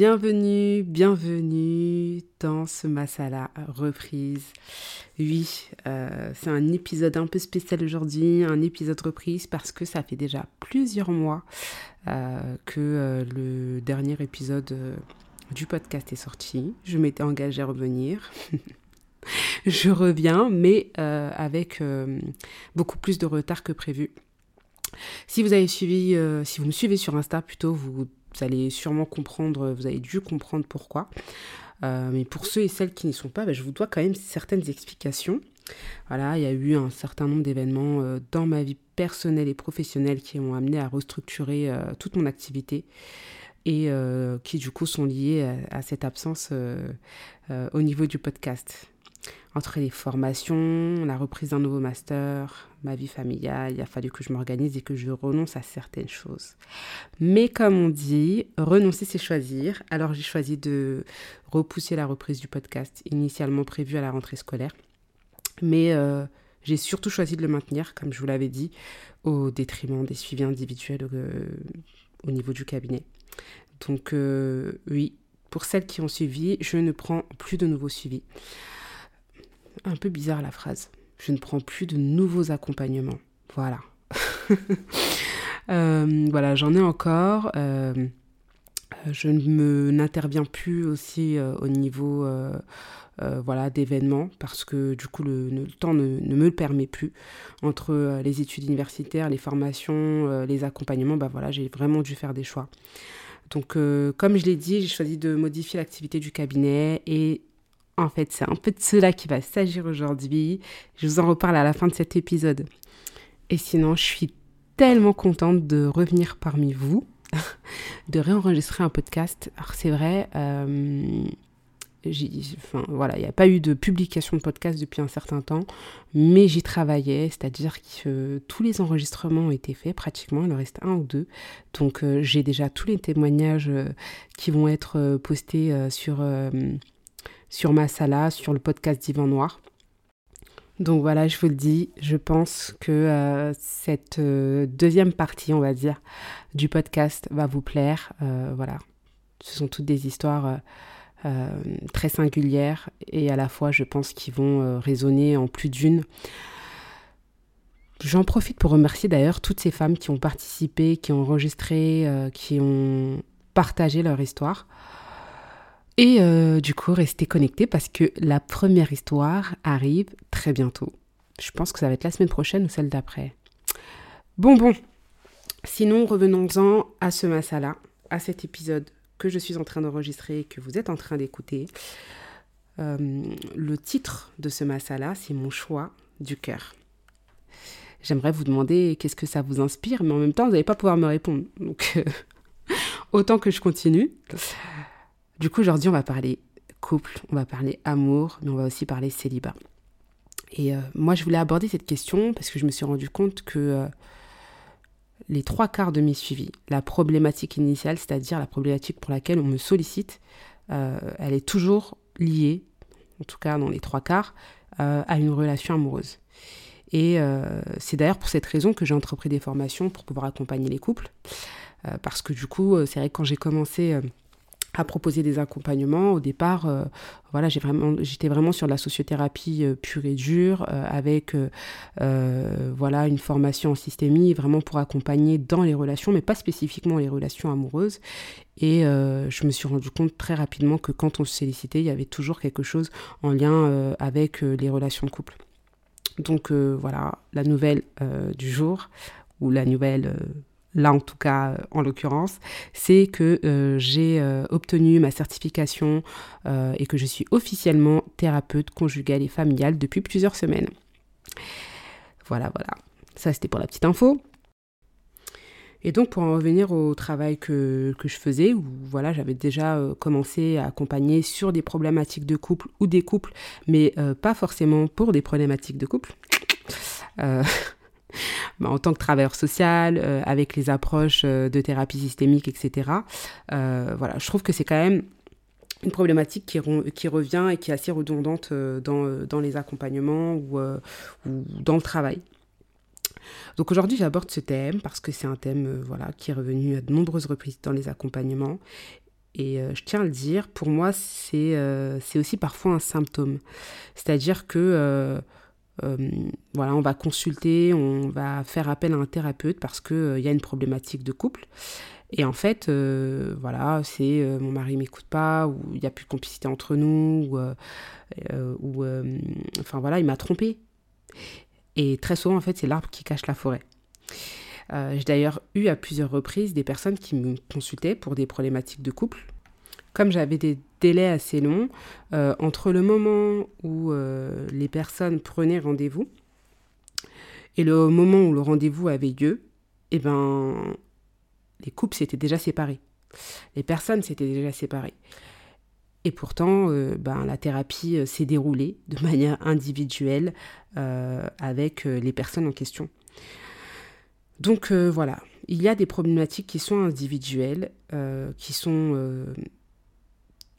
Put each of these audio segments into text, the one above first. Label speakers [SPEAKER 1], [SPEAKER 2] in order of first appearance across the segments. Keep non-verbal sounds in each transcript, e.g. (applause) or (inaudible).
[SPEAKER 1] Bienvenue, bienvenue dans ce Masala reprise. Oui, euh, c'est un épisode un peu spécial aujourd'hui, un épisode reprise parce que ça fait déjà plusieurs mois euh, que euh, le dernier épisode du podcast est sorti. Je m'étais engagée à revenir. (laughs) Je reviens, mais avec beaucoup plus de retard que prévu. Si vous avez suivi, si vous me suivez sur Insta plutôt, vous vous allez sûrement comprendre, vous avez dû comprendre pourquoi. Euh, mais pour ceux et celles qui n'y sont pas, bah, je vous dois quand même certaines explications. Voilà, il y a eu un certain nombre d'événements euh, dans ma vie personnelle et professionnelle qui m'ont amené à restructurer euh, toute mon activité et qui du coup sont liés à cette absence au niveau du podcast entre les formations, la reprise d'un nouveau master, ma vie familiale, il a fallu que je m'organise et que je renonce à certaines choses. Mais comme on dit, renoncer c'est choisir. Alors j'ai choisi de repousser la reprise du podcast initialement prévue à la rentrée scolaire. Mais euh, j'ai surtout choisi de le maintenir, comme je vous l'avais dit, au détriment des suivis individuels euh, au niveau du cabinet. Donc euh, oui, pour celles qui ont suivi, je ne prends plus de nouveaux suivis un peu bizarre la phrase. Je ne prends plus de nouveaux accompagnements. Voilà. (laughs) Euh, voilà, j'en ai encore. Euh, je ne n'interviens plus aussi euh, au niveau voilà, d'événements parce que du coup le, temps ne, me le permet plus. Entre les études universitaires, les formations, les accompagnements, bah voilà, j'ai vraiment dû faire des choix. Donc comme je l'ai dit, j'ai choisi de modifier l'activité du cabinet et en fait, c'est un peu cela qui va s'agir aujourd'hui. Je vous en reparle à la fin de cet épisode. Et sinon, je suis tellement contente de revenir parmi vous, (laughs) de réenregistrer un podcast. Alors c'est vrai, euh, enfin, voilà, il n'y a pas eu de publication de podcast depuis un certain temps, mais j'y travaillais, c'est-à-dire que tous les enregistrements ont été faits pratiquement, il en reste un ou deux. Donc euh, j'ai déjà tous les témoignages euh, qui vont être postés sur sur ma sala, sur le podcast Divan Noir. Donc voilà, je vous le dis, je pense que euh, cette euh, deuxième partie, on va dire, du podcast va vous plaire. Euh, voilà, ce sont toutes des histoires très singulières et à la fois, je pense, qui vont résonner en plus d'une. J'en profite pour remercier d'ailleurs toutes ces femmes qui ont participé, qui ont enregistré, qui ont partagé leur histoire. Et euh, du coup, restez connectés parce que la première histoire arrive très bientôt. Je pense que ça va être la semaine prochaine ou celle d'après. Bon, bon. Sinon, revenons-en à ce masala, à cet épisode que je suis en train d'enregistrer et que vous êtes en train d'écouter. Euh, le titre de ce masala, c'est Mon choix du cœur. J'aimerais vous demander qu'est-ce que ça vous inspire, mais en même temps, vous n'allez pas pouvoir me répondre. Donc, euh, (laughs) autant que je continue. Du coup, aujourd'hui, on va parler couple, on va parler amour, mais on va aussi parler célibat. Et euh, moi, je voulais aborder cette question parce que je me suis rendu compte que euh, les trois quarts de mes suivis, la problématique initiale, c'est-à-dire la problématique pour laquelle on me sollicite, euh, elle est toujours liée, en tout cas dans les trois quarts, à une relation amoureuse. Et c'est d'ailleurs pour cette raison que j'ai entrepris des formations pour pouvoir accompagner les couples. parce que du coup, c'est vrai que quand j'ai commencé à proposer des accompagnements. Au départ, euh, voilà, j'ai vraiment, j'étais vraiment sur la sociothérapie euh, pure et dure, euh, avec voilà une formation en systémie, vraiment pour accompagner dans les relations, mais pas spécifiquement les relations amoureuses. Et je me suis rendu compte très rapidement que quand on se sollicitait, il y avait toujours quelque chose en lien avec les relations de couple. Donc voilà, la nouvelle du jour, ou la nouvelle là en tout cas en l'occurrence, c'est que euh, j'ai euh, obtenu ma certification euh, et que je suis officiellement thérapeute conjugale et familiale depuis plusieurs semaines. Voilà, voilà. Ça c'était pour la petite info. Et donc pour en revenir au travail que, que je faisais, où voilà, j'avais déjà euh, commencé à accompagner sur des problématiques de couple ou des couples, mais euh, pas forcément pour des problématiques de couple. Euh, en tant que travailleur social, avec les approches de thérapie systémique, etc. voilà, je trouve que c'est quand même une problématique qui, revient et qui est assez redondante dans, les accompagnements ou, dans le travail. Donc aujourd'hui, j'aborde ce thème parce que c'est un thème euh, voilà, qui est revenu à de nombreuses reprises dans les accompagnements. Et euh, je tiens à le dire, pour moi, c'est euh, aussi parfois un symptôme. C'est-à-dire que voilà, on va consulter, on va faire appel à un thérapeute parce qu'il y a une problématique de couple. Et en fait, voilà, c'est mon mari m'écoute pas, ou il n'y a plus de complicité entre nous, ou, ou enfin voilà, il m'a trompé. Et très souvent, en fait, c'est l'arbre qui cache la forêt. Euh, j'ai d'ailleurs eu à plusieurs reprises des personnes qui me consultaient pour des problématiques de couple. Comme j'avais des délais assez longs, euh, entre le moment où euh, les personnes prenaient rendez-vous et le moment où le rendez-vous avait lieu, eh ben, les couples s'étaient déjà séparés. Les personnes s'étaient déjà séparées. Et pourtant, euh, ben, la thérapie s'est déroulée de (laughs) manière individuelle avec les personnes en question. Donc voilà, il y a des problématiques qui sont individuelles, qui sont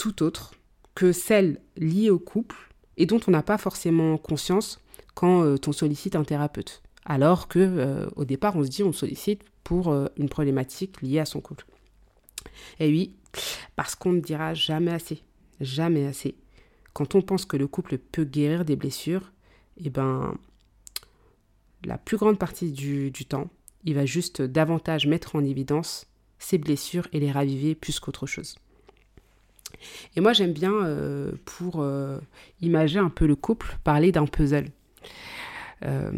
[SPEAKER 1] tout autres que celles liées au couple et dont on n'a pas forcément conscience quand on sollicite un thérapeute. Alors que au départ, on se dit on sollicite pour une problématique liée à son couple. Et oui, parce qu'on ne dira jamais assez jamais assez. Quand on pense que le couple peut guérir des blessures, eh ben, la plus grande partie du, temps, il va juste davantage mettre en évidence ces blessures et les raviver plus qu'autre chose. Et moi, j'aime bien, euh, pour euh, imaginer un peu le couple, parler d'un puzzle. Euh,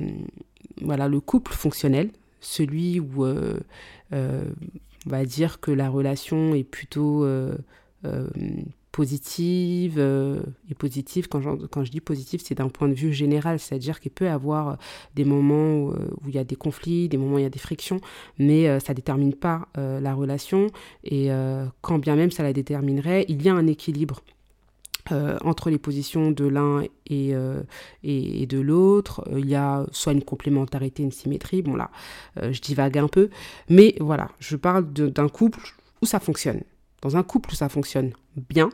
[SPEAKER 1] voilà, le couple fonctionnel, celui où on va dire que la relation est plutôt positive. euh, et positive, quand, quand je dis positive, c'est d'un point de vue général, c'est-à-dire qu'il peut y avoir euh, des moments où, euh, où, il y a des conflits, des moments où il y a des frictions, mais ça ne détermine pas la relation. Et quand bien même ça la déterminerait, il y a un équilibre. entre les positions de l'un et, et, de l'autre. Il y a soit une complémentarité, une symétrie. Bon là, je divague un peu. Mais voilà, je parle d'un couple où ça fonctionne. Dans un couple ça fonctionne bien,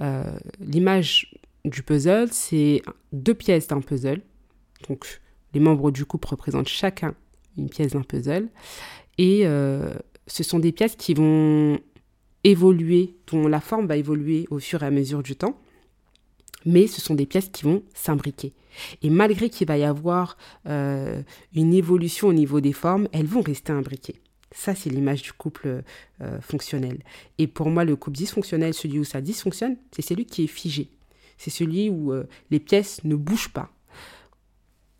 [SPEAKER 1] euh, l'image du puzzle, c'est deux pièces d'un puzzle. Donc les membres du couple représentent chacun une pièce d'un puzzle. Et euh, ce sont des pièces qui vont évoluer, dont la forme va évoluer au fur et à mesure du temps. Mais ce sont des pièces qui vont s'imbriquer. Et malgré qu'il va y avoir euh, une évolution au niveau des formes, elles vont rester imbriquées. Ça, c'est l'image du couple euh, fonctionnel. Et pour moi, le couple dysfonctionnel, celui où ça dysfonctionne, c'est celui qui est figé. C'est celui où euh, les pièces ne bougent pas.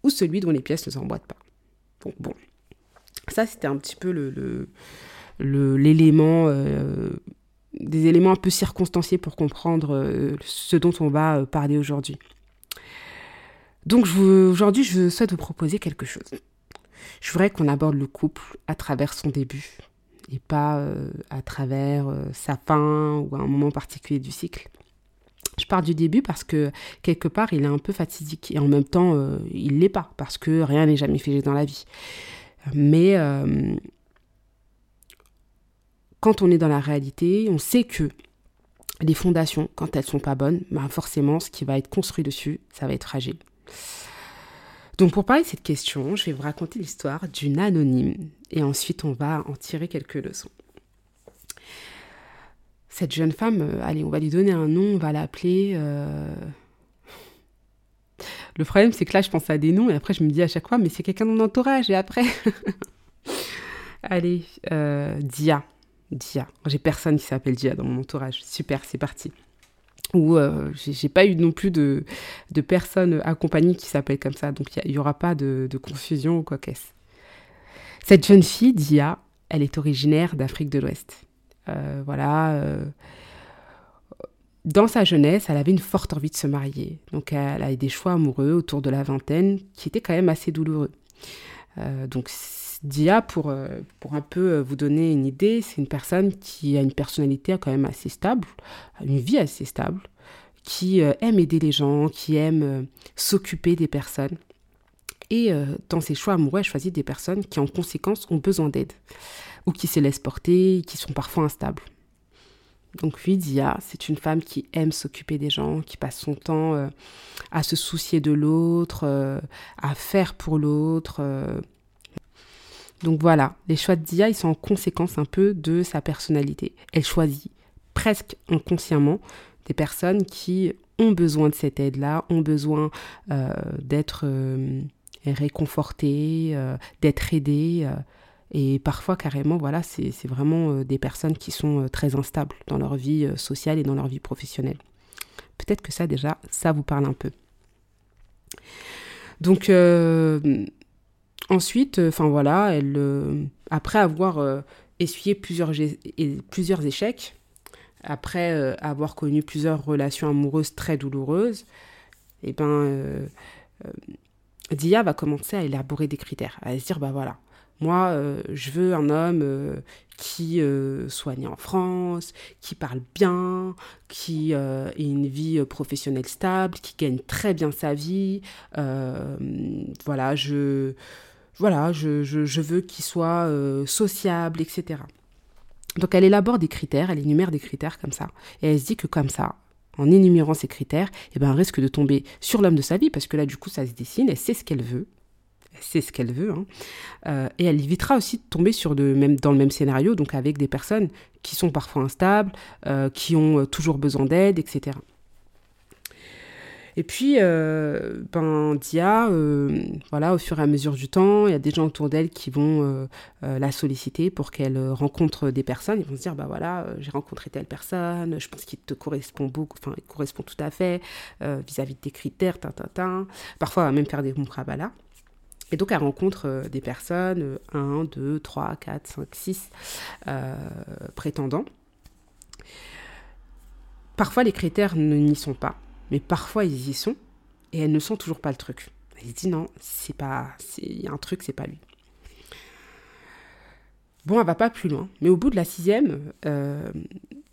[SPEAKER 1] Ou celui dont les pièces ne s'emboîtent pas. Donc bon, ça, c'était un petit peu le, l'élément, euh, des éléments un peu circonstanciés pour comprendre ce dont on va parler aujourd'hui. Donc aujourd'hui, je souhaite vous proposer quelque chose. Je voudrais qu'on aborde le couple à travers son début et pas euh, à travers euh, sa fin ou un moment particulier du cycle. Je pars du début parce que quelque part il est un peu fatidique et en même temps euh, il l'est pas parce que rien n'est jamais figé dans la vie. Mais quand on est dans la réalité, on sait que les fondations, quand elles sont pas bonnes, ben forcément ce qui va être construit dessus, ça va être fragile. Donc pour parler de cette question, je vais vous raconter l'histoire d'une anonyme et ensuite on va en tirer quelques leçons. Cette jeune femme, euh, allez, on va lui donner un nom, on va l'appeler... Euh, le problème, c'est que là, je pense à des noms et après, je me dis à chaque fois, mais c'est quelqu'un de mon entourage. Et après, (laughs) allez, euh, Dia. Dia. J'ai personne qui s'appelle Dia dans mon entourage. Super, c'est parti où euh, j'ai pas eu non plus de, de personnes accompagnées qui s'appellent comme ça, donc il n'y aura pas de, confusion ou quoi qu'est-ce. Cette jeune fille, Dia, elle est originaire d'Afrique de l'Ouest. Euh, voilà. Euh, dans sa jeunesse, elle avait une forte envie de se marier. Donc elle a eu des choix amoureux autour de la vingtaine qui étaient quand même assez douloureux. donc Dia, pour, pour un peu vous donner une idée, c'est une personne qui a une personnalité quand même assez stable, une vie assez stable, qui aime aider les gens, qui aime s'occuper des personnes. Et dans ses choix amoureux, elle choisit des personnes qui, en conséquence, ont besoin d'aide, ou qui se laissent porter, qui sont parfois instables. Donc oui, Dia, c'est une femme qui aime s'occuper des gens, qui passe son temps euh, à se soucier de l'autre, euh, à faire pour l'autre. Euh. Donc voilà, les choix de Dia, ils sont en conséquence un peu de sa personnalité. Elle choisit presque inconsciemment des personnes qui ont besoin de cette aide-là, ont besoin d'être réconfortées, d'être aidées et parfois, carrément, voilà, c'est vraiment euh, des personnes qui sont euh, très instables dans leur vie euh, sociale et dans leur vie professionnelle. Peut-être que ça, déjà, ça vous parle un peu. Donc, ensuite, enfin voilà, elle, après avoir essuyé plusieurs, plusieurs échecs, après avoir connu plusieurs relations amoureuses très douloureuses, et eh ben, Dia va commencer à élaborer des critères, à se dire, bah voilà, moi, euh, je veux un homme euh, qui euh, soit né en France, qui parle bien, qui ait une vie professionnelle stable, qui gagne très bien sa vie. voilà, je, voilà, je, je veux qu'il soit sociable, etc. Donc elle élabore des critères, elle énumère des critères comme ça. Et elle se dit que comme ça, en énumérant ces critères, eh ben, elle risque de tomber sur l'homme de sa vie, parce que là, du coup, ça se dessine, elle sait ce qu'elle veut c'est ce qu'elle veut. Hein. Euh, et elle évitera aussi de tomber sur de, même, dans le même scénario, donc avec des personnes qui sont parfois instables, euh, qui ont euh, toujours besoin d'aide, etc. Et puis, ben, Dia, voilà, au fur et à mesure du temps, il y a des gens autour d'elle qui vont la solliciter pour qu'elle rencontre des personnes. Ils vont se dire, bah voilà, j'ai rencontré telle personne, je pense qu'il te correspond beaucoup, enfin, il correspond tout à fait vis-à-vis de tes critères. Parfois, elle va même faire des là. Et donc, elle rencontre euh, des personnes, 1, 2, 3, 4, 5, 6 prétendants. Parfois, les critères n'y sont pas, mais parfois, ils y sont, et elle ne sent toujours pas le truc. Elle dit non, c'est pas, il y a un truc, c'est pas lui. Bon, elle va pas plus loin, mais au bout de la sixième, euh,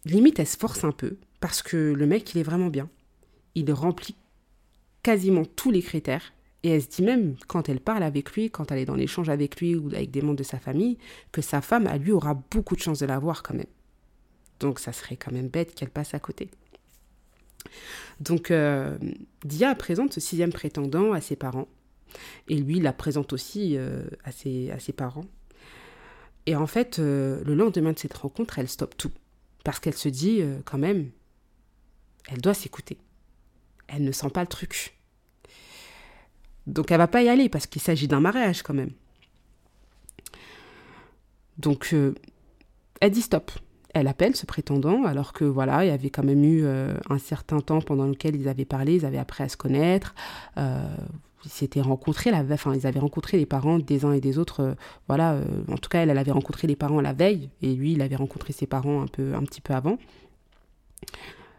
[SPEAKER 1] limite, elle se force un peu, parce que le mec, il est vraiment bien. Il remplit quasiment tous les critères, et elle se dit même, quand elle parle avec lui, quand elle est dans l'échange avec lui ou avec des membres de sa famille, que sa femme, à lui, aura beaucoup de chance de l'avoir quand même. Donc ça serait quand même bête qu'elle passe à côté. Donc euh, Dia présente ce sixième prétendant à ses parents. Et lui, la présente aussi euh, à, ses, parents. Et en fait, euh, le lendemain de cette rencontre, elle stoppe tout. Parce qu'elle se dit, quand même, elle doit s'écouter. Elle ne sent pas le truc. Donc elle va pas y aller parce qu'il s'agit d'un mariage quand même. Donc elle dit stop. Elle appelle ce prétendant alors que voilà, il y avait quand même eu euh, un certain temps pendant lequel ils avaient parlé, ils avaient appris à se connaître. Euh, ils s'étaient rencontrés, la enfin ils avaient rencontré les parents des uns et des autres. voilà, en tout cas elle, elle avait rencontré les parents la veille et lui il avait rencontré ses parents un peu, un petit peu avant.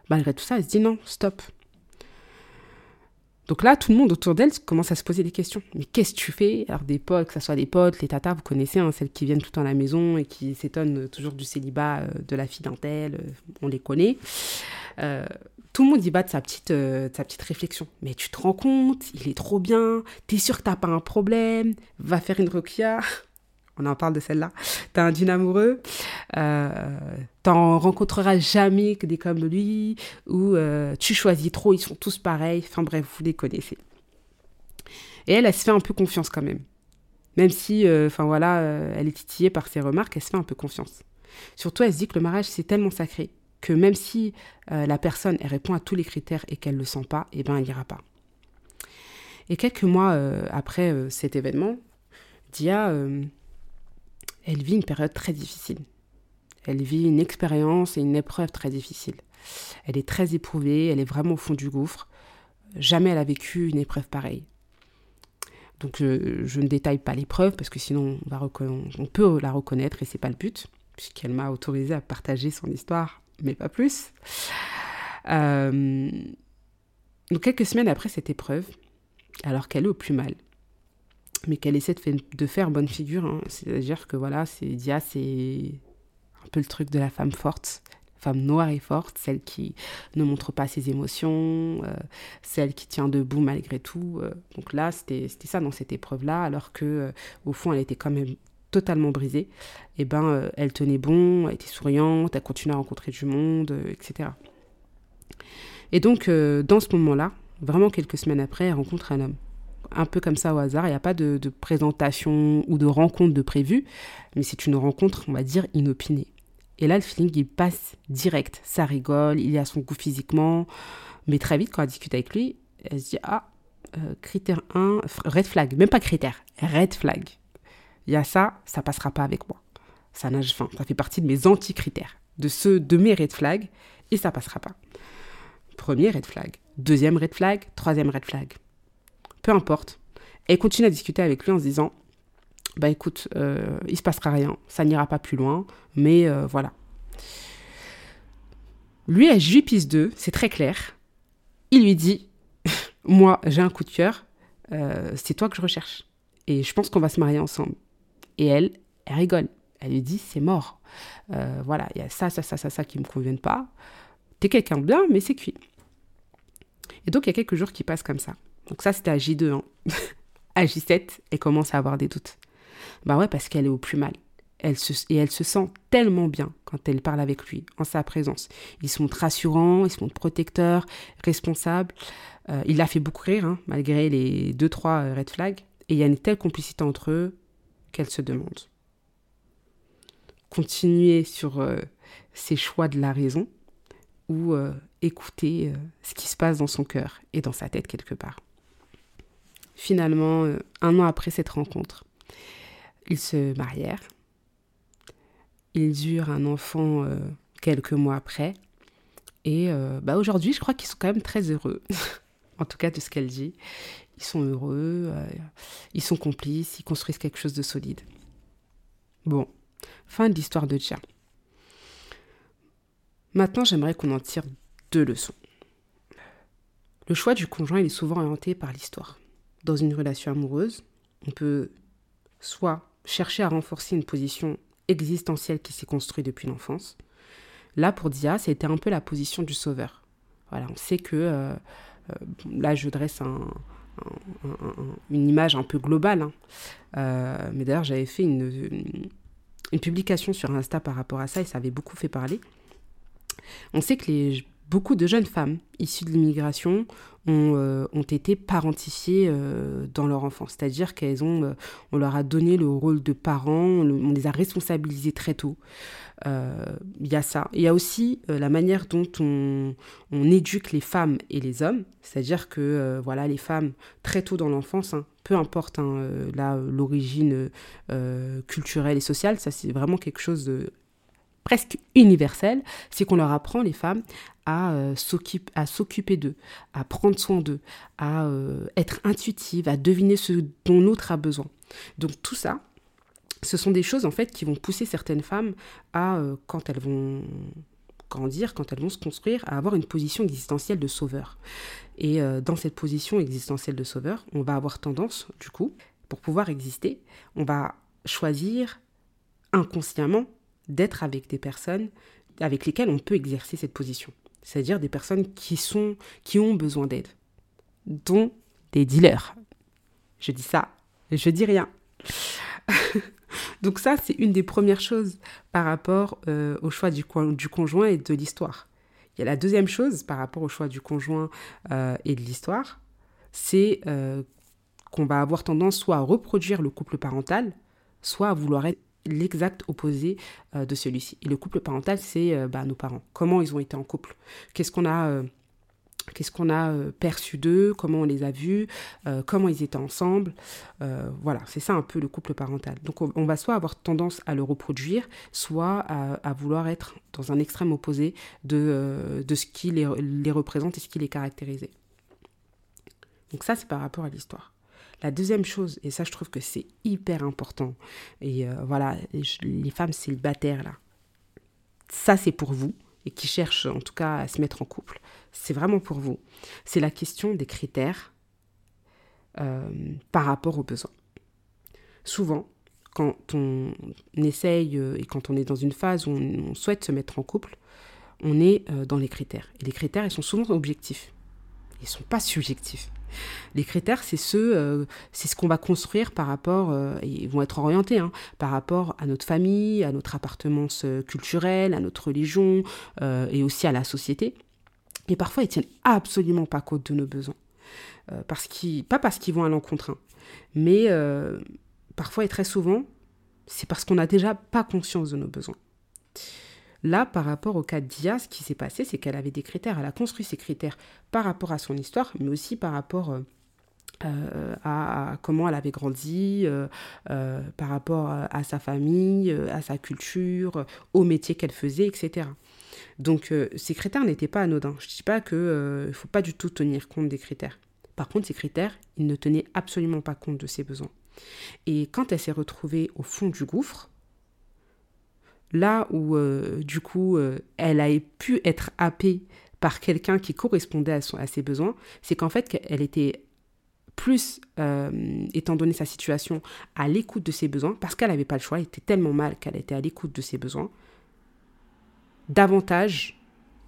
[SPEAKER 1] Malgré tout ça, elle se dit non, stop. Donc là, tout le monde autour d'elle commence à se poser des questions. Mais qu'est-ce que tu fais? Alors des potes, que ce soit des potes, les tatas, vous connaissez, hein, celles qui viennent tout le à la maison et qui s'étonnent toujours du célibat euh, de la fille d'un euh, on les connaît. Euh, tout le monde y de sa petite, sa petite réflexion. Mais tu te rends compte, il est trop bien, t'es sûr que t'as pas un problème, va faire une roquia (laughs) on en parle de celle-là, t'as un dune amoureux, t'en rencontreras jamais que des comme lui, ou euh, tu choisis trop, ils sont tous pareils, enfin bref, vous les connaissez. Et elle, elle se fait un peu confiance quand même. Même si, euh, enfin voilà, euh, elle est titillée par ses remarques, elle se fait un peu confiance. Surtout, elle se dit que le mariage, c'est tellement sacré que même si la personne, répond à tous les critères et qu'elle ne le sent pas, eh ben, elle n'ira pas. Et quelques mois après cet événement, Dia elle vit une période très difficile. Elle vit une expérience et une épreuve très difficile. Elle est très éprouvée, elle est vraiment au fond du gouffre. Jamais elle a vécu une épreuve pareille. Donc je, ne détaille pas l'épreuve parce que sinon on peut la reconnaître et c'est pas le but, puisqu'elle m'a autorisé à partager son histoire, mais pas plus. Euh, donc quelques semaines après cette épreuve, alors qu'elle est au plus mal, mais qu'elle essaie de, faire bonne figure. Hein. C'est-à-dire que voilà, c'est Dia, c'est un peu le truc de la femme forte, femme noire et forte, celle qui ne montre pas ses émotions, euh, celle qui tient debout malgré tout. Euh. donc là, c'était ça dans cette épreuve-là, alors que euh, au fond, elle était quand même totalement brisée. Et eh ben, elle tenait bon, elle était souriante, elle continuait à rencontrer du monde, etc. Et donc, dans ce moment-là, vraiment quelques semaines après, elle rencontre un homme un peu comme ça au hasard. Il n'y a pas de, présentation ou de rencontre de prévu, mais c'est une rencontre, on va dire, inopinée. Et là, le feeling, il passe direct. Ça rigole, il à son goût physiquement. Mais très vite, quand elle discute avec lui, elle se dit Ah, euh, critère 1, red flag. Même pas critère, red flag. Il y a ça, ça passera pas avec moi. Ça nage fin. Ça fait partie de mes anti-critères, de ceux de mes red flags, et ça passera pas. Premier red flag. Deuxième red flag. Troisième red flag peu importe. Elle continue à discuter avec lui en se disant Bah écoute, euh, il se passera rien, ça n'ira pas plus loin, mais euh, voilà. Lui, à Jupis 2, c'est très clair. Il lui dit (laughs) Moi, j'ai un coup de cœur, euh, c'est toi que je recherche. Et je pense qu'on va se marier ensemble. Et elle, elle rigole. Elle lui dit C'est mort. voilà, il y a ça, ça, ça, ça, ça qui ne me conviennent pas. T'es quelqu'un de bien, mais c'est cuit. Et donc, il y a quelques jours qui passent comme ça. Donc ça, c'était à J2. Hein. (laughs) à J7, elle commence à avoir des doutes. Bah ouais, parce qu'elle est au plus mal. Elle se, et elle se sent tellement bien quand elle parle avec lui, en sa présence. Ils sont rassurants, ils sont protecteurs, responsables. Euh, il l'a fait beaucoup rire, hein, malgré les deux, trois euh, red flags. Et il y a une telle complicité entre eux qu'elle se demande. Continuer sur euh, ses choix de la raison ou écouter ce qui se passe dans son cœur et dans sa tête quelque part. Finalement, euh, un an après cette rencontre, ils se marièrent. Ils eurent un enfant euh, quelques mois après. Et euh, bah aujourd'hui, je crois qu'ils sont quand même très heureux. (laughs) en tout cas, de ce qu'elle dit. Ils sont heureux, ils sont complices, ils construisent quelque chose de solide. Bon, fin de l'histoire de Tcha. Maintenant, j'aimerais qu'on en tire deux leçons. Le choix du conjoint il est souvent orienté par l'histoire dans une relation amoureuse, on peut soit chercher à renforcer une position existentielle qui s'est construite depuis l'enfance. Là, pour Dia, c'était un peu la position du sauveur. Voilà, on sait que, euh, euh, là, je dresse une image un peu globale, hein. euh, mais d'ailleurs, j'avais fait une, une publication sur Insta par rapport à ça et ça avait beaucoup fait parler. On sait que les beaucoup de jeunes femmes issues de l'immigration ont, euh, ont, été parentifiées euh, dans leur enfance. C'est-à-dire qu'elles ont, euh, on leur a donné le rôle de parents, on, les a responsabilisées très tôt. Il y a ça. Il y a aussi la manière dont on, on, éduque les femmes et les hommes. C'est-à-dire que voilà, les femmes, très tôt dans l'enfance, hein, peu importe hein, l'origine culturelle et sociale, ça c'est vraiment quelque chose de presque universel, c'est qu'on leur apprend, les femmes, à euh, s'occuper d'eux, à prendre soin d'eux, à euh, être intuitive, à deviner ce dont l'autre a besoin. Donc tout ça, ce sont des choses en fait qui vont pousser certaines femmes à, euh, quand elles vont grandir, quand elles vont se construire, à avoir une position existentielle de sauveur. Et dans cette position existentielle de sauveur, on va avoir tendance, du coup, pour pouvoir exister, on va choisir inconsciemment d'être avec des personnes avec lesquelles on peut exercer cette position. C'est-à-dire des personnes qui, sont, qui ont besoin d'aide, dont des dealers. Je dis ça, je dis rien. (laughs) Donc ça, c'est une des premières choses par rapport euh, au choix du, conjoint et de l'histoire. Il y a la deuxième chose par rapport au choix du conjoint euh, et de l'histoire, c'est euh, qu'on va avoir tendance soit à reproduire le couple parental, soit à vouloir être l'exact opposé euh, de celui-ci. Et le couple parental, c'est euh, bah, nos parents. Comment ils ont été en couple Qu'est-ce qu'on a, euh, perçu d'eux Comment on les a vus Comment ils étaient ensemble Voilà, c'est ça un peu le couple parental. Donc on, va soit avoir tendance à le reproduire, soit à, vouloir être dans un extrême opposé de, de ce qui les, les représente et ce qui les caractérise. Donc ça, c'est par rapport à l'histoire. La deuxième chose, et ça je trouve que c'est hyper important, et euh, voilà, les femmes célibataires là, ça c'est pour vous, et qui cherchent en tout cas à se mettre en couple, c'est vraiment pour vous. C'est la question des critères euh, par rapport aux besoins. souvent, quand on essaye et quand on est dans une phase où on, souhaite se mettre en couple, on est dans les critères. Et les critères, ils sont souvent objectifs. Ils ne sont pas subjectifs. Les critères, c'est ce, c'est ce qu'on va construire par rapport, et ils vont être orientés, hein, par rapport à notre famille, à notre appartenance culturelle, à notre religion et aussi à la société. Et parfois, ils tiennent absolument pas compte de nos besoins. Euh, parce pas parce qu'ils vont à l'encontre, hein, mais euh, parfois et très souvent, c'est parce qu'on n'a déjà pas conscience de nos besoins. Là, par rapport au cas de Dia, ce qui s'est passé, c'est qu'elle avait des critères. Elle a construit ses critères par rapport à son histoire, mais aussi par rapport euh, à, comment elle avait grandi, par rapport à sa famille, à sa culture, au métier qu'elle faisait, etc. Donc euh, ces critères n'étaient pas anodins. Je ne dis pas qu'il ne faut pas du tout tenir compte des critères. Par contre, ces critères, ils ne tenaient absolument pas compte de ses besoins. Et quand elle s'est retrouvée au fond du gouffre, là où euh, du coup euh, elle a pu être happée par quelqu'un qui correspondait à, ses besoins, c'est qu'en fait elle était plus, étant donné sa situation, à l'écoute de ses besoins, parce qu'elle n'avait pas le choix, elle était tellement mal qu'elle était à l'écoute de ses besoins, davantage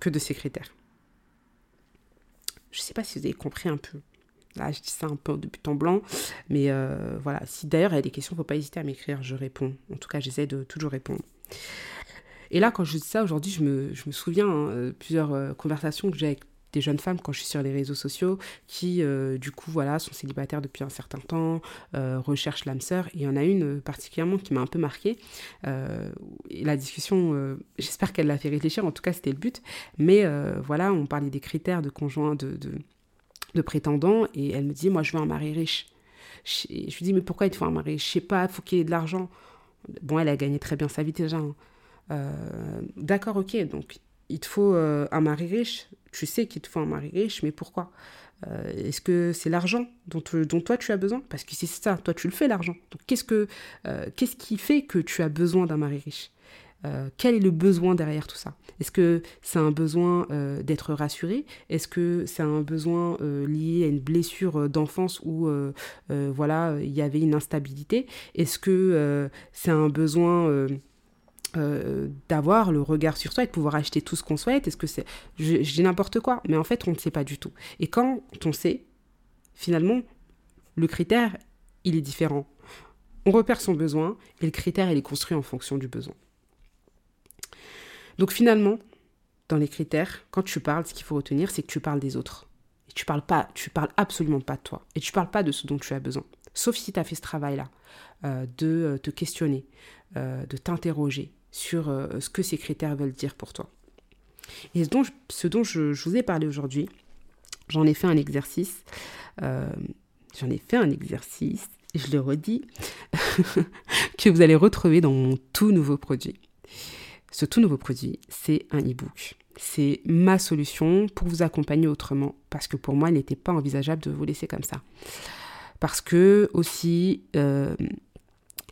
[SPEAKER 1] que de ces critères. Je ne sais pas si vous avez compris un peu. Là, je dis ça un peu de but en blanc, mais euh, voilà. Si d'ailleurs il y a des questions, faut pas hésiter à m'écrire, je réponds. En tout cas, j'essaie de toujours répondre. Et là, quand je dis ça aujourd'hui, je me, souviens hein, euh, plusieurs euh, conversations que j'ai avec des jeunes femmes quand je suis sur les réseaux sociaux qui, euh, du coup, voilà, sont célibataires depuis un certain temps, recherchent l'âme sœur. il y en a une particulièrement qui m'a un peu marquée. la discussion, j'espère qu'elle l'a fait réfléchir, en tout cas, c'était le but. Mais voilà, on parlait des critères de conjoint, de, de, prétendants, et elle me dit, moi, je veux un mari riche. Je, lui dis, mais pourquoi il te faut un mari Je sais pas, il faut qu'il ait de l'argent. Bon, elle a gagné très bien sa vie déjà. Hein. D'accord, ok, donc il te faut un mari riche, tu sais qu'il te faut un mari riche, mais pourquoi? Euh, Est-ce que c'est l'argent dont, toi tu as besoin? Parce que c'est ça, toi tu le fais l'argent. Donc qu'est-ce, que, euh, qu'est-ce qui fait que tu as besoin d'un mari riche? Euh, quel est le besoin derrière tout ça? Est-ce que c'est un besoin d'être rassuré? Est-ce que c'est un besoin lié à une blessure d'enfance où voilà il y avait une instabilité? Est-ce que c'est un besoin euh, d'avoir le regard sur soi et de pouvoir acheter tout ce qu'on souhaite? Est-ce que c'est... Dis n'importe quoi, mais en fait, on ne sait pas du tout. Et quand on sait, finalement, le critère, il est différent. On repère son besoin et le critère, il est construit en fonction du besoin. Donc finalement, dans les critères, quand tu parles, ce qu'il faut retenir, c'est que tu parles des autres. Et tu parles pas, tu parles absolument pas de toi. Et tu parles pas de ce dont tu as besoin. Sauf si tu as fait ce travail-là, euh, de euh, te questionner, de t'interroger, sur euh, ce que ces critères veulent dire pour toi. Et ce dont je, vous ai parlé aujourd'hui, j'en ai fait un exercice. Euh, j'en ai fait un exercice, je le redis, (laughs) que vous allez retrouver dans mon tout nouveau produit. Ce tout nouveau produit, c'est un e-book. C'est ma solution pour vous accompagner autrement, parce que pour moi, il n'était pas envisageable de vous laisser comme ça. Parce que aussi, euh,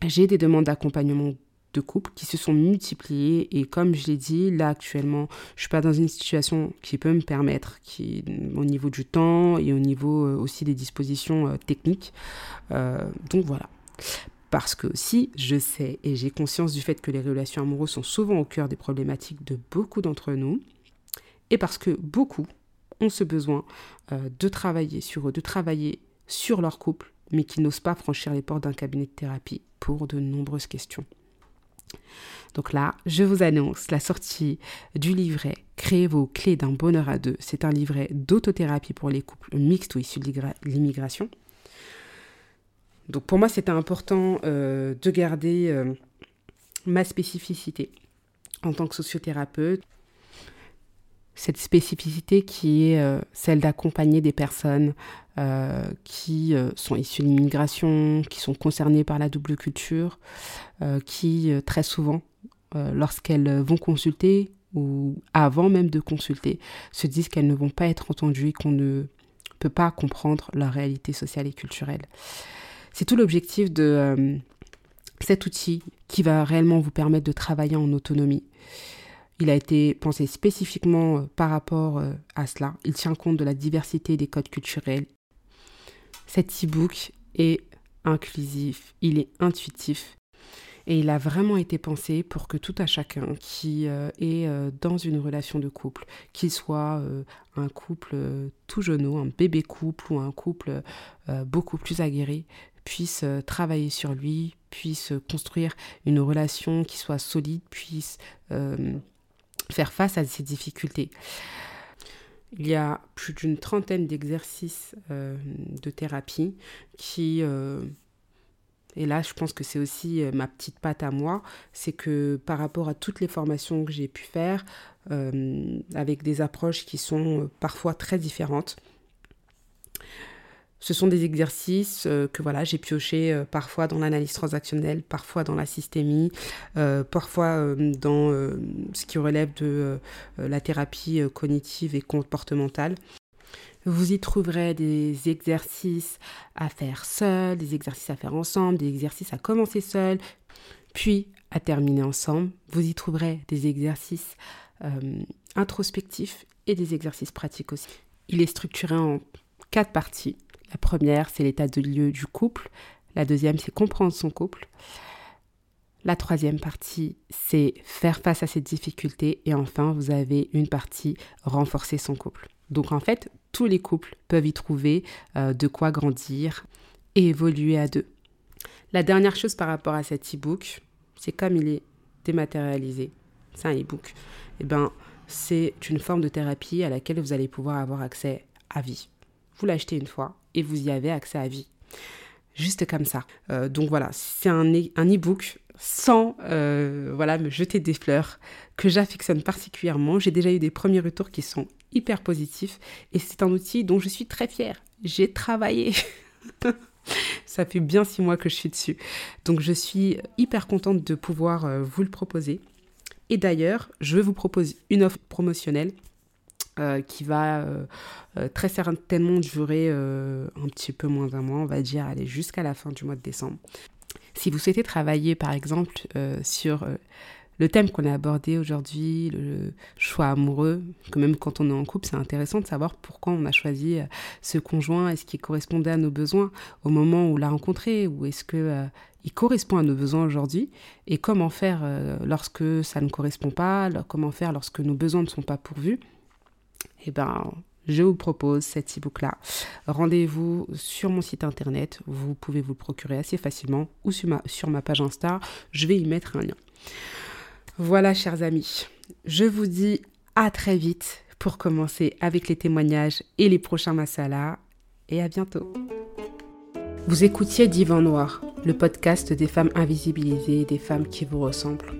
[SPEAKER 1] j'ai des demandes d'accompagnement de couples qui se sont multipliés et comme je l'ai dit, là actuellement, je suis pas dans une situation qui peut me permettre, qui au niveau du temps et au niveau euh, aussi des dispositions euh, techniques. Donc voilà. Parce que si je sais et j'ai conscience du fait que les relations amoureuses sont souvent au cœur des problématiques de beaucoup d'entre nous, et parce que beaucoup ont ce besoin de travailler sur eux, de travailler sur leur couple, mais qui n'osent pas franchir les portes d'un cabinet de thérapie pour de nombreuses questions. Donc là, je vous annonce la sortie du livret Créez vos clés d'un bonheur à deux. C'est un livret d'autothérapie pour les couples mixtes ou issus de l'immigration. Donc pour moi, c'était important euh, de garder euh, ma spécificité en tant que sociothérapeute. Cette spécificité qui est euh, celle d'accompagner des personnes qui sont issues de l'immigration, qui sont concernées par la double culture, qui très souvent lorsqu'elles vont consulter ou avant même de consulter, se disent qu'elles ne vont pas être entendues qu'on ne peut pas comprendre leur réalité sociale et culturelle. C'est tout l'objectif de euh, cet outil qui va réellement vous permettre de travailler en autonomie. Il a été pensé spécifiquement euh, par rapport à cela. Il tient compte de la diversité des codes culturels. Cet e-book est inclusif, il est intuitif. Et il a vraiment été pensé pour que tout à chacun qui euh, est euh, dans une relation de couple, qu'il soit euh, un couple tout genou, un bébé couple ou un couple beaucoup plus aguerri, puisse travailler sur lui, puisse construire une relation qui soit solide, puisse faire face à ces difficultés. Il y a plus d'une trentaine d'exercices de thérapie qui et là, je pense que c'est aussi euh, ma petite patte à moi, c'est que par rapport à toutes les formations que j'ai pu faire, euh, avec des approches qui sont euh, parfois très différentes, ce sont des exercices que voilà, j'ai pioché parfois dans l'analyse transactionnelle, parfois dans la systémie, parfois dans ce qui relève de la thérapie cognitive et comportementale. Vous y trouverez des exercices à faire seul, des exercices à faire ensemble, des exercices à commencer seul, puis à terminer ensemble. Vous y trouverez des exercices euh, introspectifs et des exercices pratiques aussi. Il est structuré en quatre parties. La première, c'est l'état de lieu du couple. La deuxième, c'est comprendre son couple. La troisième partie, c'est faire face à ses difficultés. Et enfin, vous avez une partie renforcer son couple. Donc en fait, tous les couples peuvent y trouver euh, de quoi grandir et évoluer à deux. La dernière chose par rapport à cet e-book, c'est comme il est dématérialisé, c'est un e-book, eh ben, c'est une forme de thérapie à laquelle vous allez pouvoir avoir accès à vie. Vous l'achetez une fois et vous y avez accès à vie. Juste comme ça. Euh, donc voilà, c'est un, e-, e-book sans euh, voilà, me jeter des fleurs que j'affectionne particulièrement. J'ai déjà eu des premiers retours qui sont hyper positif et c'est un outil dont je suis très fière. J'ai travaillé. (laughs) Ça fait bien six mois que je suis dessus. Donc je suis hyper contente de pouvoir euh, vous le proposer. Et d'ailleurs, je vous propose une offre promotionnelle euh, qui va euh, très certainement durer un petit peu moins d'un mois, on va dire, aller jusqu'à la fin du mois de décembre. Si vous souhaitez travailler par exemple sur le thème qu'on a abordé aujourd'hui, le choix amoureux, que même quand on est en couple, c'est intéressant de savoir pourquoi on a choisi euh, ce conjoint, est-ce qu'il correspondait à nos besoins au moment où on l'a rencontré, ou est-ce que euh, il correspond à nos besoins aujourd'hui, et comment faire euh, lorsque ça ne correspond pas, comment faire lorsque nos besoins ne sont pas pourvus. Eh ben, je vous propose cet e-book-là. Rendez-vous sur mon site internet. Vous pouvez vous le procurer assez facilement ou sur ma, sur ma page Insta. Je vais y mettre un lien. Voilà, chers amis, je vous dis à très vite pour commencer avec les témoignages et les prochains masalas. Et à bientôt. Vous écoutiez Divan Noir, le podcast des femmes invisibilisées et des femmes qui vous ressemblent.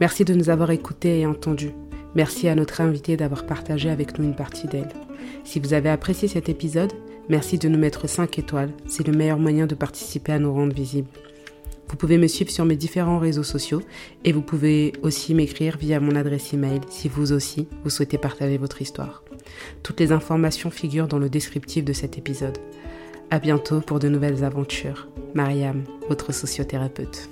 [SPEAKER 1] Merci de nous avoir écoutés et entendus. Merci à notre invité d'avoir partagé avec nous une partie d'elle. Si vous avez apprécié cet épisode, merci de nous mettre 5 étoiles. C'est le meilleur moyen de participer à nous rendre visibles. Vous pouvez me suivre sur mes différents réseaux sociaux et vous pouvez aussi m'écrire via mon adresse email si vous aussi vous souhaitez partager votre histoire. Toutes les informations figurent dans le descriptif de cet épisode. À bientôt pour de nouvelles aventures. Mariam, votre sociothérapeute.